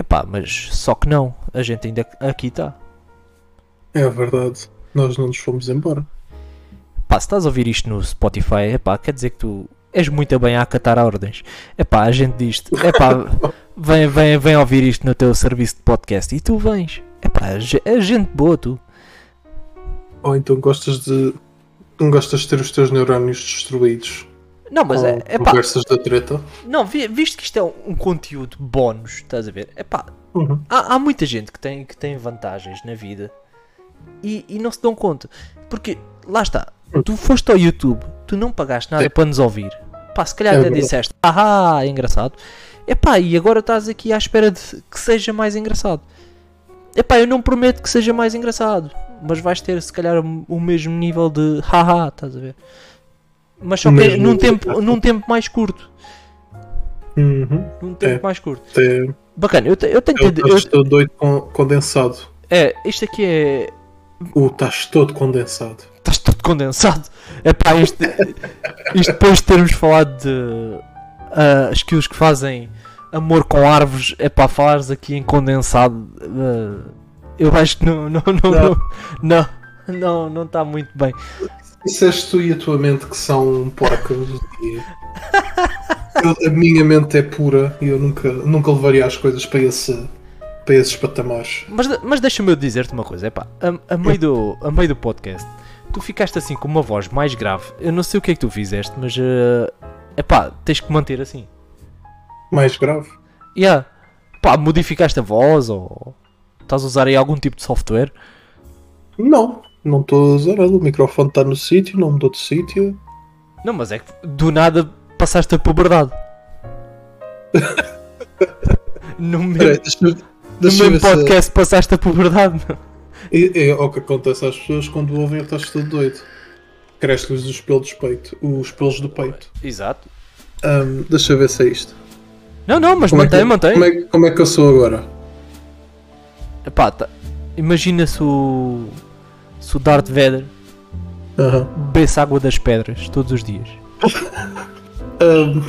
Epá, mas só que não, a gente ainda aqui está. É verdade. Nós não nos fomos embora. Pá, se estás a ouvir isto no Spotify, epá, quer dizer que tu és muito bem a acatar ordens. Epá, a gente diz-te, epá, vem, vem, vem ouvir isto no teu serviço de podcast e tu vens. Epá, é gente boa tu. Ou então gostas de. Não gostas de ter os teus neurónios destruídos. Não, mas é, é pá. Conversas da treta. Não, visto que isto é um conteúdo bónus, estás a ver? É pá. Uhum. Há, há, muita gente que tem, que tem vantagens na vida e, e não se dão conta. Porque, lá está, hum. tu foste ao YouTube, tu não pagaste nada é. para nos ouvir. Pá, se calhar é até disseste, ah, é engraçado. É pá, e agora estás aqui à espera de que seja mais engraçado. É pá, eu não prometo que seja mais engraçado, mas vais ter se calhar o mesmo nível de haha, estás a ver? Mas só que num tempo, num tempo mais curto. Uhum. Num tempo é. mais curto. É. Bacana, eu, te, eu tenho que. Eu estou doido com condensado. É, isto aqui é o estás todo condensado. Estás todo condensado. É pá, isto, isto depois de termos falado de uh, skills que fazem amor com árvores, é pá, falares aqui em condensado. Uh, eu acho que não, não, não, não, não, não, não está muito bem. Disseste tu e a tua mente que são porcas e a minha mente é pura e eu nunca, nunca levaria as coisas para esse para esses patamares. Mas, mas deixa-me dizer-te uma coisa, epá, a, a, meio do, a meio do podcast, tu ficaste assim com uma voz mais grave. Eu não sei o que é que tu fizeste, mas uh, epá, tens que manter assim. Mais grave? Yeah. Pá, modificaste a voz ou estás a usar aí algum tipo de software? Não, não estou a usar nada. O microfone está no sítio, não mudou de sítio. Não, mas é que do nada passaste a puberdade. no mesmo, no mesmo podcast se... passaste a puberdade. É, é o que acontece às pessoas quando ouvem estás todo doido. Cresce-lhes os pelos do peito. Os pelos do peito. Exato. Um, deixa eu ver se é isto. Não, não, mas como mantém, é que, mantém. Como é, como é que eu sou agora? Epá, tá. imagina se o. Se o Darth Vader uhum. bebesse água das pedras todos os dias. um,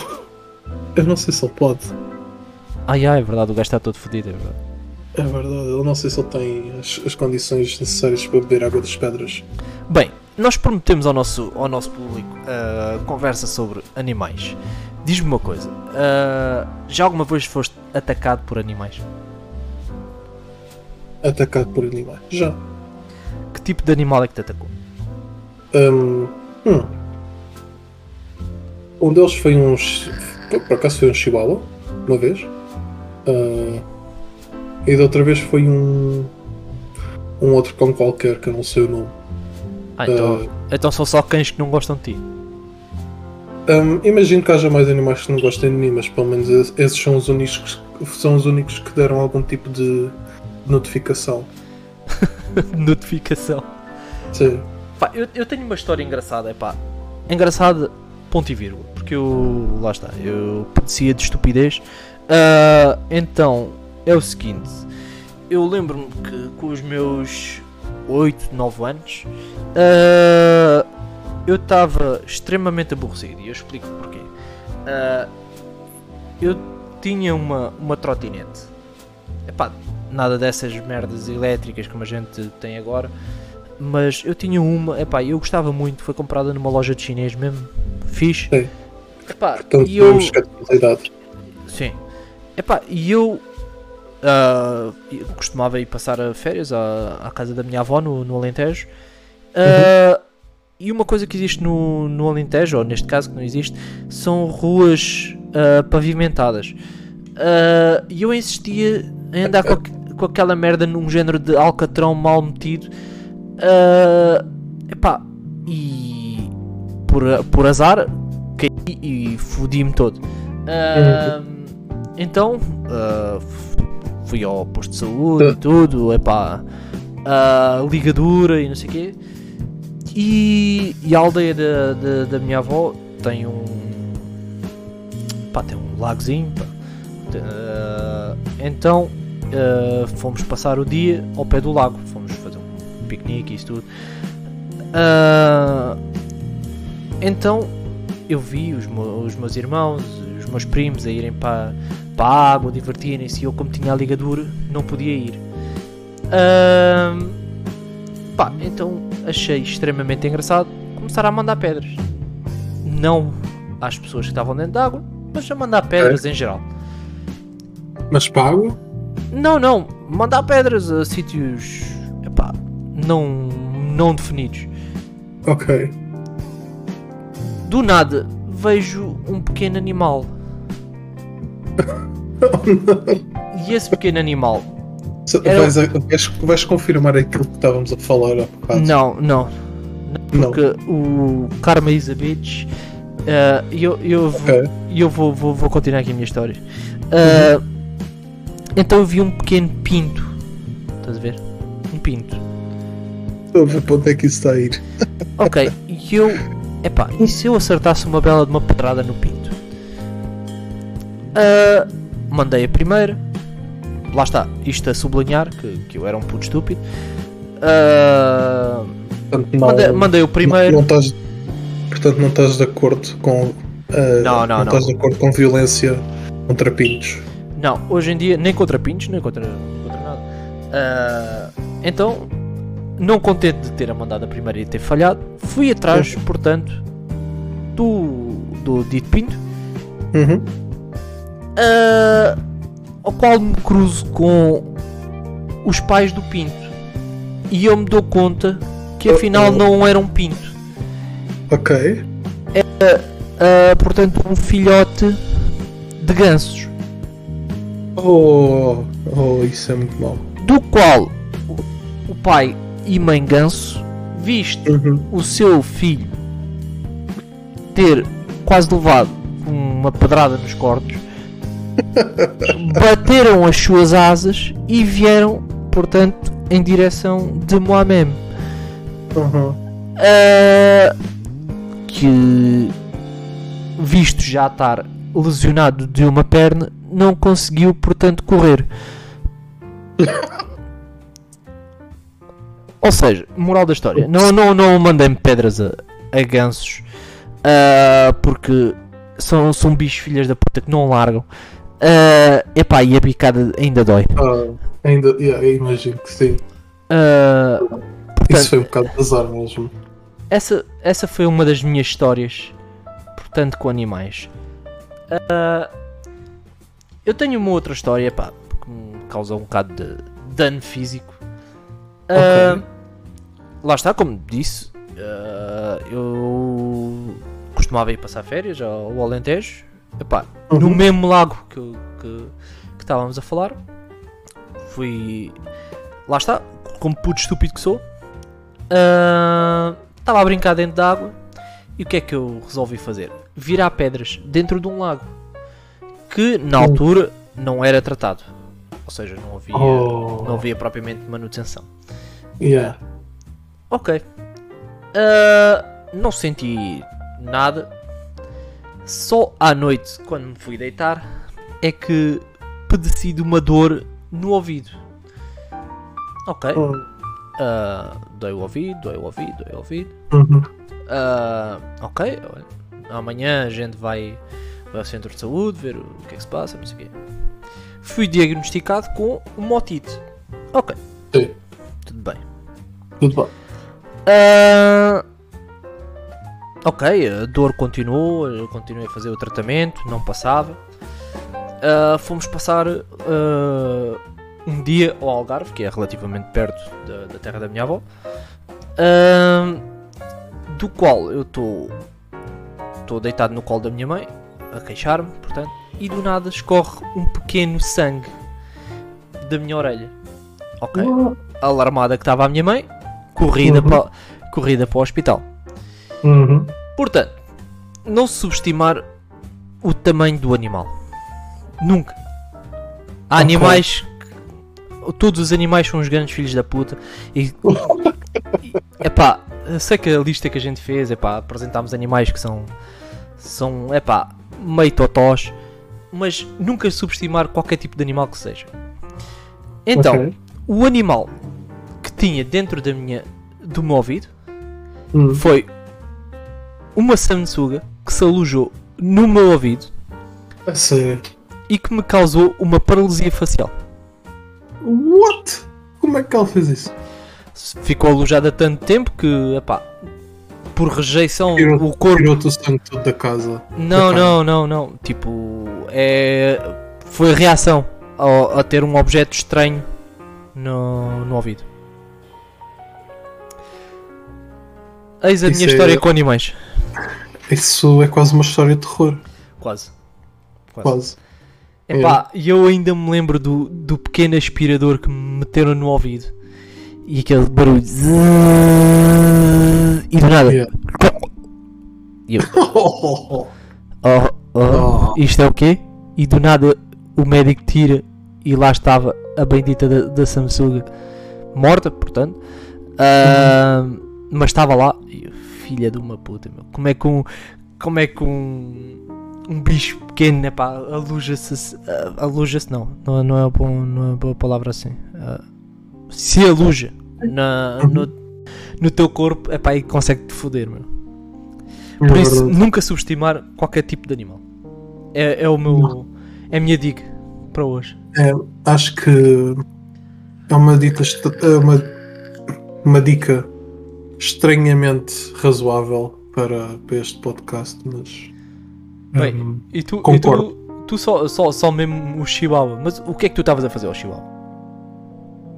eu não sei se ele pode. Ai ai, é verdade, o gajo está todo fodido, é verdade. É verdade, eu não sei se ele tem as, as, condições necessárias para beber água das pedras. Bem, nós prometemos ao nosso, ao nosso público uh, conversa sobre animais. Diz-me uma coisa, uh, já alguma vez foste atacado por animais? Atacado por animais? Já. Que tipo de animal é que te atacou? Um, hum. um deles foi um. Por acaso foi um chihuahua, uma vez. Uh, e da outra vez foi um. Um outro cão qualquer que eu não sei o nome. Ah, então, uh, então são só cães que não gostam de ti. Um, imagino que haja mais animais que não gostem de mim, mas pelo menos esses são os únicos, são os únicos que deram algum tipo de notificação. notificação? Sim. Pá, eu, eu tenho uma história engraçada, é pá. Engraçada, ponto e vírgula. Porque eu. Lá está, eu padecia de estupidez. Uh, então, é o seguinte, eu lembro-me que com os meus 8, 9 anos uh, eu estava extremamente aborrecido e eu explico porquê. Uh, eu tinha uma, uma trotinete. Epá, nada dessas merdas elétricas como a gente tem agora. Mas eu tinha uma, epá, eu gostava muito, foi comprada numa loja de chinês mesmo, fixe. Sim. Epá, e eu... Sim. Epá, e eu Uh, costumava ir passar férias à, à, casa da minha avó no, no Alentejo. Uh, uhum. E uma coisa que existe no, no Alentejo, ou neste caso que não existe, são ruas uh, pavimentadas. E eu insistia em andar com, com aquela merda num género de alcatrão mal metido. epá, e por, por azar caí e fodi-me todo. Uhum. Então fui ao posto de saúde e tudo, é pá, uh, ligadura e não sei o quê. E, e, a aldeia da, da, da, minha avó tem um. pá, tem um lagozinho, pá. Uh, então uh, fomos passar o dia ao pé do lago, fomos fazer um piquenique e isso tudo. Uh, então eu vi os, os meus irmãos, os meus primos a irem para, para a água, divertirem-se e eu, como tinha a ligadura, não podia ir. Ahm, pá, então achei extremamente engraçado começar a mandar pedras. Não às pessoas que estavam dentro d'água, mas a mandar pedras em geral. Mas pago? Não, não, mandar pedras a sítios epá, não, não definidos. Ok. Do nada vejo um pequeno animal. E esse pequeno animal. Era- Vais, vais, vais confirmar aquilo que estávamos a falar há bocado? Não, não. Não. Porque o Karma is a bitch. eh, eu, eu, vou- Ok. eu vou, vou, vou continuar aqui a minha história. Eh, Então eu vi um pequeno pinto. Estás a ver? Um pinto. Estou a ver para onde é que isso está a ir. Ok, e eu. Epá, e se eu acertasse uma bela de uma pedrada no pinto? Ah, mandei a primeira. Lá está, isto a sublinhar que, que eu era um puto estúpido. Portanto, não, mandei, mandei o não, primeiro. não estás, portanto, não estás de acordo com. ah, Não, não, não. estás de acordo com violência contra pintos. Não, hoje em dia nem contra pintos, nem contra, contra nada. Ah, então, não contente de ter a mandado a primeira e ter falhado, fui atrás, portanto, do, do dito pinto. Uhum. ah, ao qual me cruzo com os pais do Pinto e eu me dou conta que afinal não era um Pinto, Ok. Ah, portanto, um filhote de gansos, Oh, oh, isso é muito mau. do qual o- pai e mãe ganso, visto Uhum. o seu filho ter quase levado uma pedrada nos cornos, bateram as suas asas e vieram, portanto, em direção de Moamem. Uhum. Ah, que, visto já estar lesionado de uma perna, não conseguiu, portanto, correr. Ou seja, moral da história, não, não, não mandem pedras a, a gansos ah, porque são, são bichos filhas da puta que não largam. Ah, epá, e a bicada ainda dói. Ah, ainda, yeah, imagino que sim. Ah, Isso foi um bocado azar mesmo. essa, essa foi uma das minhas histórias, portanto, com animais. Ah, eu tenho uma outra história, pá, que me causa um bocado de dano físico. Ah, Ok. Lá está, como disse, ah, eu costumava ir passar férias ao Alentejo, epá, no Uhum. mesmo lago que, que, que estávamos a falar. Fui. Lá está, como puto estúpido que sou. ah, Estava a brincar dentro da água e o que é que eu resolvi fazer? Virar pedras dentro de um lago que na altura não era tratado. Ou seja, não havia, Oh. não havia propriamente manutenção. Yeah. Ok. Ah, não senti nada. Só à noite, quando me fui deitar, é que padeci de uma dor no ouvido. Ok. Oh. Ah, dói o ouvido, dói o ouvido, dói o ouvido. Uhum. Ah, ok. Amanhã a gente vai, vai ao centro de saúde ver o que é que se passa, não sei o quê. Fui diagnosticado com uma otite. Ok. Sim. Tudo bem. Tudo bem. Ah, ok, a dor continuou, eu continuei a fazer o tratamento, não passava. Ah, fomos passar ah, um dia ao Algarve, que é relativamente perto da, da terra da minha avó, do qual eu estou estou deitado no colo da minha mãe, a queixar-me, portanto, e do nada escorre um pequeno sangue da minha orelha. Ok alarmada que estava a minha mãe, corrida, Uhum. para, corrida para o hospital. Uhum. Portanto, não subestimar o tamanho do animal. Nunca. Há Ok. animais. que- Todos os animais são os grandes filhos da puta. E. epá, eu sei que a lista que a gente fez, epá, apresentámos animais que são. São, epá, meio totós. Mas nunca subestimar qualquer tipo de animal que seja. Então, Ok. o animal que tinha dentro da minha do meu ouvido Uhum. foi uma sanguessuga que se alojou no meu ouvido sério. e que me causou uma paralisia facial. What? Como é que ela fez isso? Ficou alojada tanto tempo que, epá, por rejeição, Tirou- o corpo. Tirou-te o sangue todo da casa. Não, da não, não, não. Tipo, é. Foi reação ao- a ter um objeto estranho no, no ouvido. Eis a Isso minha é- história com animais. Isso é quase uma história de terror. Quase. Quase. Quase. Epá, e eu ainda me lembro do, do pequeno aspirador que me meteram no ouvido. E aquele barulho. E do nada. Yeah. E eu, oh, oh, Oh. isto é o quê? E do nada o médico tira e lá estava a bendita da, da Samsung morta, portanto. Ah, Mas estava lá. Eu, filha de uma puta, meu. Como é que um. Como é que um. Um bicho pequeno, epá, aluja-se. Aluja-se, não. Não, não, é bom, não é boa palavra assim. Ah, se aluja na, no, no teu corpo, epá, e consegue-te foder, meu. Por É isso, nunca subestimar qualquer tipo de animal. É, é o meu. É a minha dica para hoje. É, acho que é uma dica, é uma, uma dica estranhamente razoável para, para este podcast, mas Bem, hum, E tu, e Concordo. tu, tu só, só, só mesmo o Chihuahua. Mas o que é que tu estavas a fazer ao Chihuahua?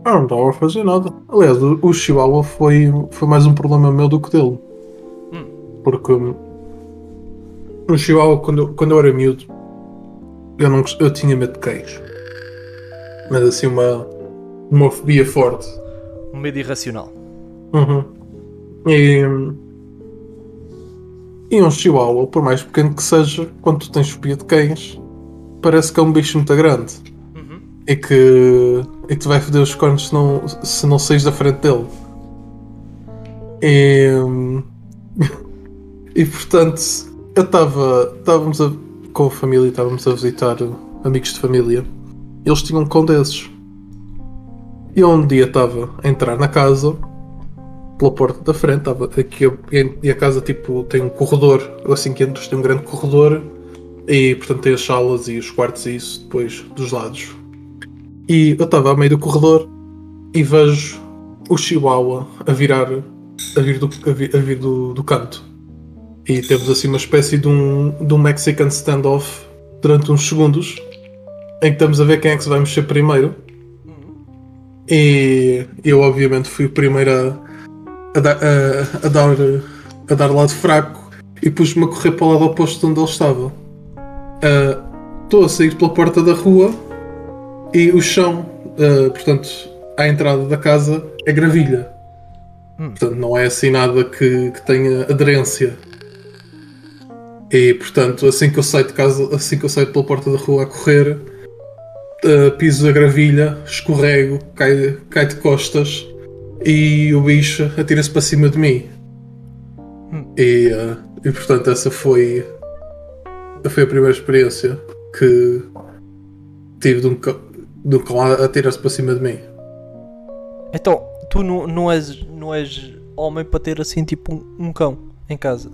Ah, não estava a fazer nada. Aliás, o, Chihuahua foi, foi mais um problema meu do que dele. Hum. Porque hum, o Chihuahua, quando, eu- quando eu era miúdo, eu, não, eu tinha medo de cães. Mas assim, uma, uma fobia forte. Um medo irracional. Uhum. E, hum, e um chihuahua, por mais pequeno que seja, quando tu tens fobia de cães, parece que é um bicho muito grande E que, e que te vai foder os cornos se não, se não saís da frente dele. E, hum, e portanto, eu estava. Estávamos com a família, estávamos a visitar amigos de família. Eles tinham um cão desses. E eu um dia estava a entrar na casa pela porta da frente, estava aqui e a casa tipo tem um corredor, assim que entras tem um grande corredor e portanto tem as salas e os quartos e isso depois dos lados. E eu estava a meio do corredor e vejo o Chihuahua a virar a vir do, a vir, a vir do, do canto. E temos assim uma espécie de um, de um Mexican standoff durante uns segundos em que estamos a ver quem é que se vai mexer primeiro. E eu obviamente fui o primeiro a, a, dar- a- a dar, a dar lado fraco e pus-me a correr para o lado oposto de onde ele estava. Ah, Estou a sair pela porta da rua e o chão, ah, portanto, à entrada da casa é gravilha. Hum. Portanto, não é assim nada que, que tenha aderência. E portanto, assim que eu saio de casa, assim que eu saio pela porta da rua a correr, uh, piso a gravilha, escorrego, cai, cai de costas e o bicho atira-se para cima de mim. Hum. E, uh, e portanto essa foi, foi a primeira experiência que tive de um um cão a atirar-se para cima de mim. Então, tu não, não, és, não és homem para ter assim tipo um, um cão em casa.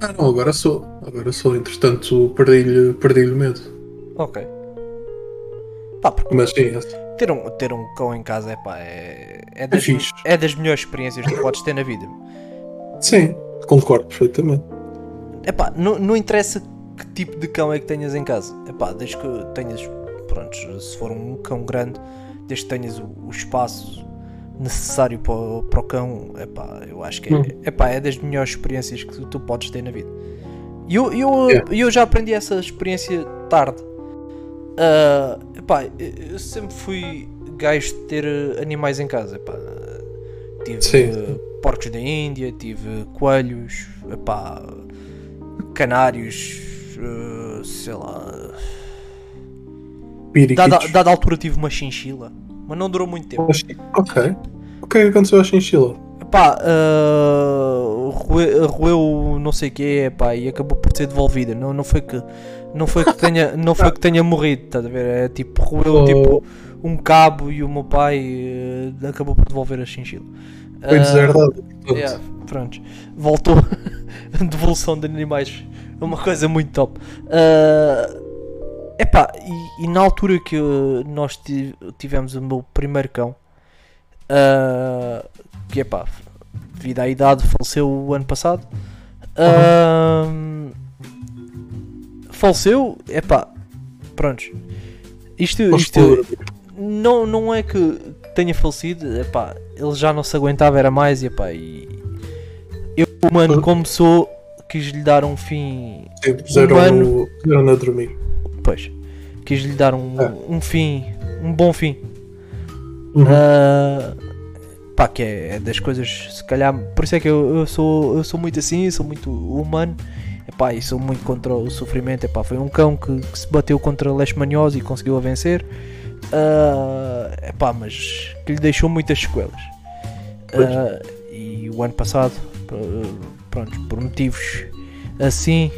Ah não, agora sou. Agora sou, entretanto perdi-lhe perdi o medo. Ok. Pá, porque Mas sim, ter um, ter um cão em casa é, é, é das, fixe. é das melhores experiências que podes ter na vida. Sim, concordo perfeitamente. Epá, não, não interessa que tipo de cão é que tenhas em casa. Epá, desde que tenhas, pronto, se for um cão grande, desde que tenhas o, o espaço necessário para, o- para o cão, epá, eu acho que é, Hum. epá, é das melhores experiências que tu, tu podes ter na vida. E eu, eu, Yeah. eu já aprendi essa experiência tarde. Ah, epá, eu sempre fui gajo de ter animais em casa. Epá, tive Sim. porcos da Índia, tive coelhos, epá, canários, eh, sei lá. Dada, Piriquitos. dada altura tive uma chinchila, mas não durou muito tempo. Ok. O que é que aconteceu à chinchila? Epá, uh, roe- roeu não sei o que epá, e acabou por ser devolvida. Não, não foi que não foi que tenha, não foi que tenha morrido, estás a ver? É tipo, roeu Oh. tipo um cabo e o meu pai eh, acabou por devolver a chinchila. Foi Ah, deserdado. Yeah, pronto. Voltou. Devolução de animais. Uma coisa muito top. Ah, epá, e, e na altura que uh, nós ti- tivemos o meu primeiro cão, uh, que epá, devido à idade, faleceu o ano passado. Uh, faleceu, epá, prontos. Isto, isto não, não é que tenha falecido, epá, ele já não se aguentava, era mais, epá, e eu, humano, Mas- como sou, quis lhe dar um fim Sim, puseram, humano. puseram a dormir. Pois, quis-lhe dar um, É. um fim, um bom fim. Uhum. Ah, pá, que é, é das coisas, se calhar, por isso é que eu, eu sou, eu sou muito assim, sou muito humano. Epá, e sou muito contra o sofrimento. Epá, foi um cão que, que se bateu contra leishmaniose e conseguiu a vencer. Ah, epá, mas que lhe deixou muitas sequelas. Ah, e o ano passado, ah, pronto, por motivos assim,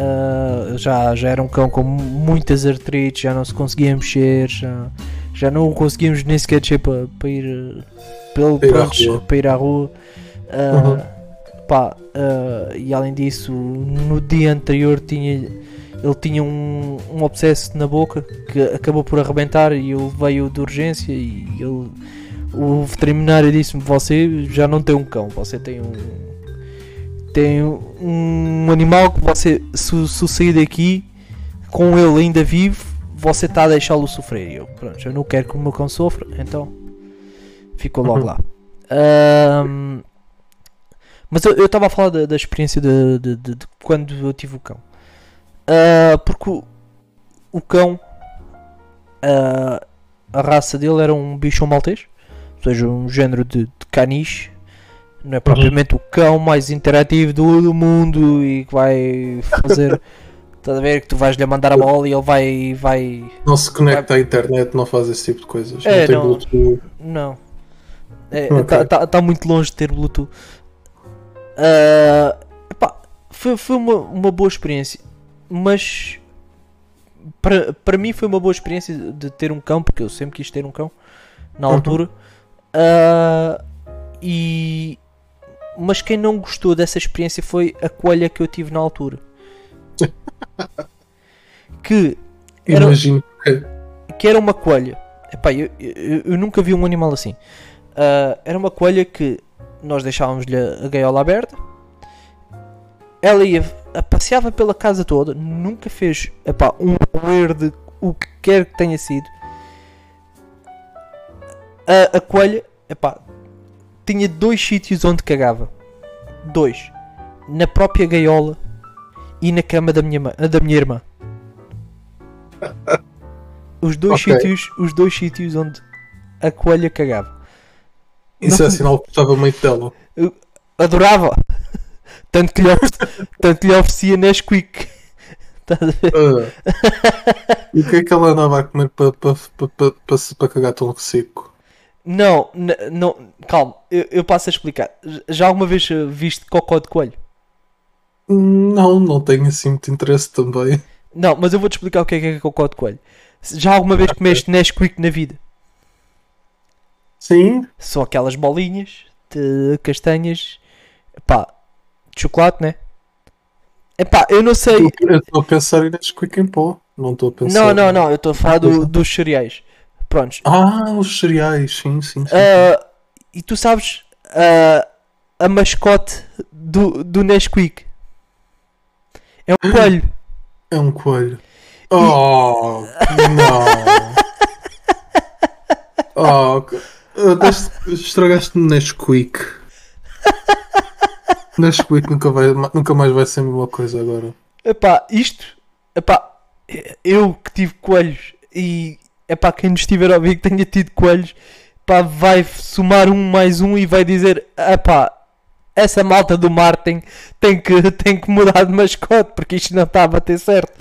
ah, já, já era um cão com muitas artrites, já não se conseguia mexer, já, já não conseguíamos nem sequer descer para, ir, pelo, Para rua. para ir à rua. Ah, Uhum. pá, ah, e além disso, no dia anterior tinha, ele tinha um, um abscesso na boca que acabou por arrebentar e eu veio de urgência e ele, o veterinário disse-me, você já não tem um cão, você tem um tem um animal que você se, se sair daqui com ele ainda vivo, você está a deixá-lo sofrer. Eu, pronto, eu não quero que o meu cão sofra, então ficou logo Uhum. lá. Ahm, mas eu estava a falar da, da experiência de, de- de- de quando eu tive o cão. Ah, porque o, o cão, ah, a raça dele era um bichão maltês, ou seja, um género de, de caniche. Não é propriamente o cão mais interativo do, do mundo e que vai fazer. Estás a ver que tu vais lhe mandar a bola e ele vai. vai Não se conecta à internet, não faz esse tipo de coisas. É, não tem não. Bluetooth. Não. É, Ok. tá, tá- tá muito longe de ter Bluetooth. Ah, epá, foi, foi uma, uma boa experiência. Mas para, mim foi uma boa experiência de ter um cão, porque eu sempre quis ter um cão na Uhum. altura. Ah, e mas quem não gostou dessa experiência foi a coelha que eu tive na altura. que Era- Imagino que. era uma coelha. Epá, eu, eu, eu nunca vi um animal assim. Ah, era uma coelha que nós deixávamos-lhe a gaiola aberta. Ela ia, passeava pela casa toda, nunca fez epá, um roer de o que quer que tenha sido. A, a coelha epá, tinha dois sítios onde cagava. Dois. Na própria gaiola e na cama da minha, da minha irmã. Os dois Ok. sítios, os dois sítios onde a coelha cagava. Isso Não- é sinal que gostava muito dela. Adorava. Tanto que lhe, ofe- tanto lhe oferecia Nesquik. Estás a ver? Ah. e o que é que ela andava a comer para pa, pa, pa, pa, pa cagar tão seco? Não, não, calma, eu, eu passo a explicar. Já alguma vez viste cocó de coelho? Não, não tenho assim muito interesse também. Não, mas eu vou-te explicar o que é que é cocó de coelho. Já alguma vez comeste Nesquik na vida? Sim, São aquelas bolinhas de castanhas, pá, de chocolate, né? Epá, eu não sei. eu estou a pensar em Nesquik em pó. Não estou a pensar. Não, não, não, eu estou a falar do- dos cereais. Prontos. Ah, os cereais, sim, sim. sim. Ah, e tu sabes ah, a mascote do, do Nesquik? É um coelho. É um coelho. Oh, não. Oh, deste- estragaste-me Nesquik. Nesquik nunca, vai, nunca mais vai ser a mesma coisa agora. Epá, isto, epá, eu que tive coelhos e epá, quem nos estiver a ouvir que tenha tido coelhos, pá, vai somar um mais um e vai dizer, epá, essa malta do marketing tem que, tem que mudar de mascote porque isto não está a bater certo.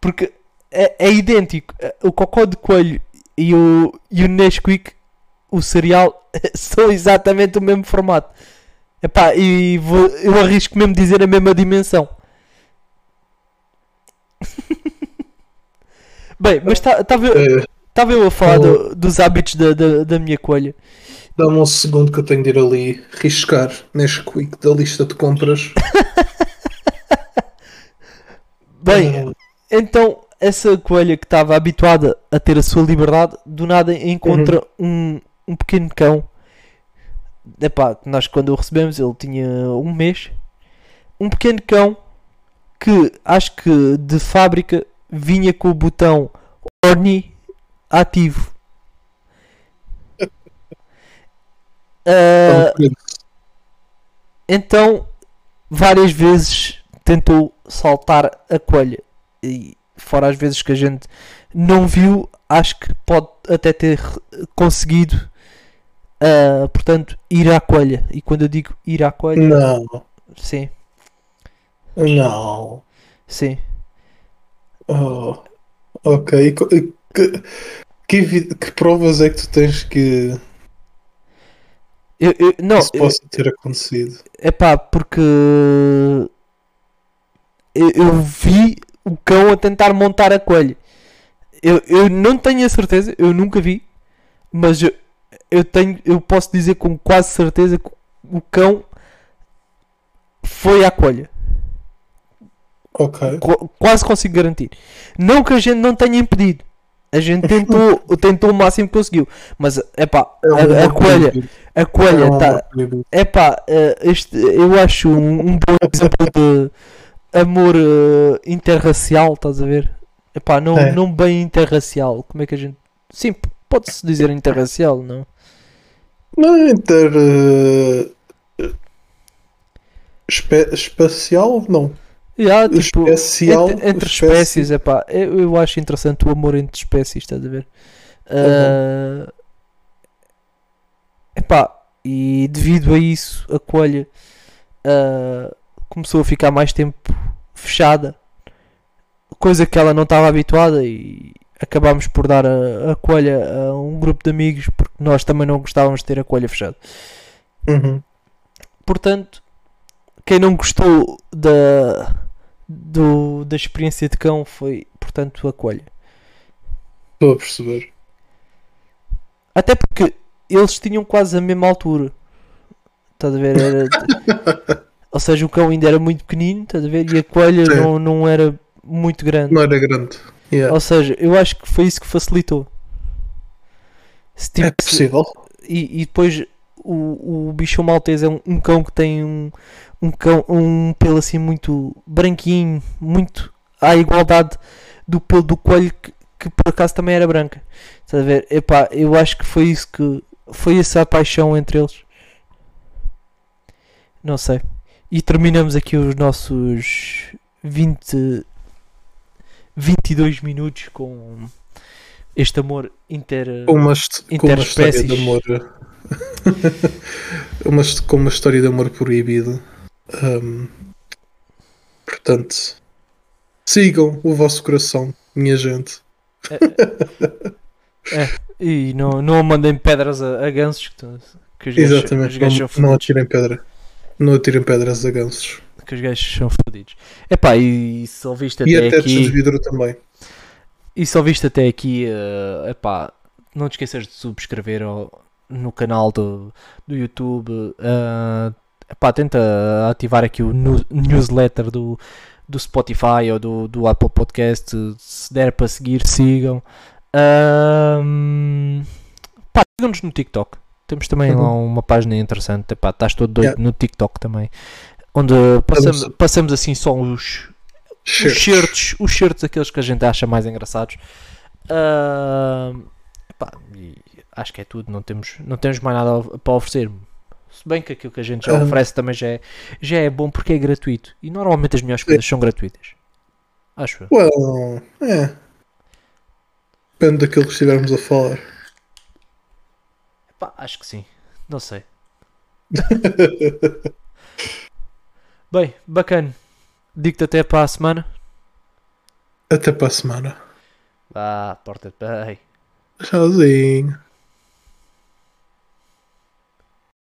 Porque é, é idêntico. O cocó de coelho e o, e o Nesquik, o cereal, são exatamente o mesmo formato. Epá, e vou, eu arrisco mesmo dizer a mesma dimensão. Bem, mas estava É, eu a falar do- dos hábitos da, da, da minha coelha. Dá-me um segundo que eu tenho de ir ali riscar Nesquik da lista de compras. Bem, então essa coelha que estava habituada a ter a sua liberdade, do nada encontra um, um pequeno cão. Epá, nós quando o recebemos ele tinha um mês. Um pequeno cão que acho que de fábrica vinha com o botão Orni ativo. Ah, então, várias vezes tentou saltar a coelha. E fora as vezes que a gente não viu, acho que pode até ter conseguido, ah, portanto, ir à coelha. E quando eu digo ir à coelha, Não, sim, não. sim. Oh, ok. E co- e Que, que, evi- que provas é que tu tens que Eu, eu- não, isso possa ter acontecido? é pá, porque eu, eu vi o cão a tentar montar a coelha. Eu, eu não tenho a certeza, eu nunca vi, mas eu, eu tenho, eu posso dizer com quase certeza que o cão foi à coelha. Ok. Qu- quase consigo garantir. Não que a gente não tenha impedido. A gente tentou, tentou o máximo que conseguiu. Mas é pá, É a, a coelha, a coelha está é pá, este, eu acho um, um bom exemplo de amor eh, interracial, estás a ver? É pá, não, É. não bem interracial. Como é que a gente. Sim, pode-se dizer interracial, não? Não inter. eh, espe- espacial? Não. Yeah, tipo, Especial. entre, entre espécie. espécies, é pá, eu, eu acho interessante o amor entre espécies, estás a ver? Ah, epá, e devido a isso, a coelha ah, começou a ficar mais tempo fechada, coisa que ela não estava habituada, e acabámos por dar a, a coelha a um grupo de amigos porque nós também não gostávamos de ter a coelha fechada. Uhum. Portanto, quem não gostou da, do- da experiência de cão foi, portanto, a coelha. Estou a perceber. Até porque eles tinham quase a mesma altura. Estás a ver? Era- ou seja, o cão ainda era muito pequenino, estás a ver? E a coelha Sim. não, não era muito grande. Não era grande. Yeah. Ou seja, eu acho que foi isso que facilitou. Tipo, É possível. e, e depois o, o bichão maltese é um, um cão que tem um, um, cão, um pelo assim muito branquinho, muito à igualdade do pelo do coelho que, que por acaso também era branca. Estás a ver? Epá, eu acho que foi isso que foi essa a paixão entre eles. Não sei. E terminamos aqui os nossos 20 22 minutos com este amor inter Uma, hist- com uma história de amor. uma, com uma história de amor proibido. Ahm, portanto, sigam o vosso coração, minha gente. E não, não mandem pedras a, a gansos que, os gajos, os Exatamente. gajos Não, são não atirem pedra. Não atirem pedras a gansos. Que os gajos são fodidos. Epá, e se ouviste E até a tetos de aqui. vidro também. E se ouviste até aqui, eh, epá, não te esqueças de subscrever ao- no canal do, do YouTube. eh, epá, tenta ativar aqui o newsletter do, do Spotify ou do, do Apple Podcast. Se der para seguir, sigam. Ahm, pá, sigam-nos no TikTok. Temos também lá Uhum. uma página interessante. Epá, estás todo doido Yeah. no TikTok também. Onde passamos, passamos assim só os, os Shirts. certos, os certos aqueles que a gente acha mais engraçados. Ahm, pá, acho que é tudo, não temos, não temos mais nada para oferecer. Se bem que aquilo que a gente já Ah. oferece também já é, já é bom porque é gratuito. E normalmente as melhores coisas são gratuitas. Acho eu. Well, é. Depende daquilo que estivermos a falar. Pá, acho que sim. Não sei. Bem, bacana. Digo-te até para a semana. Até para a semana. Vá, porta-te bem. Tchauzinho.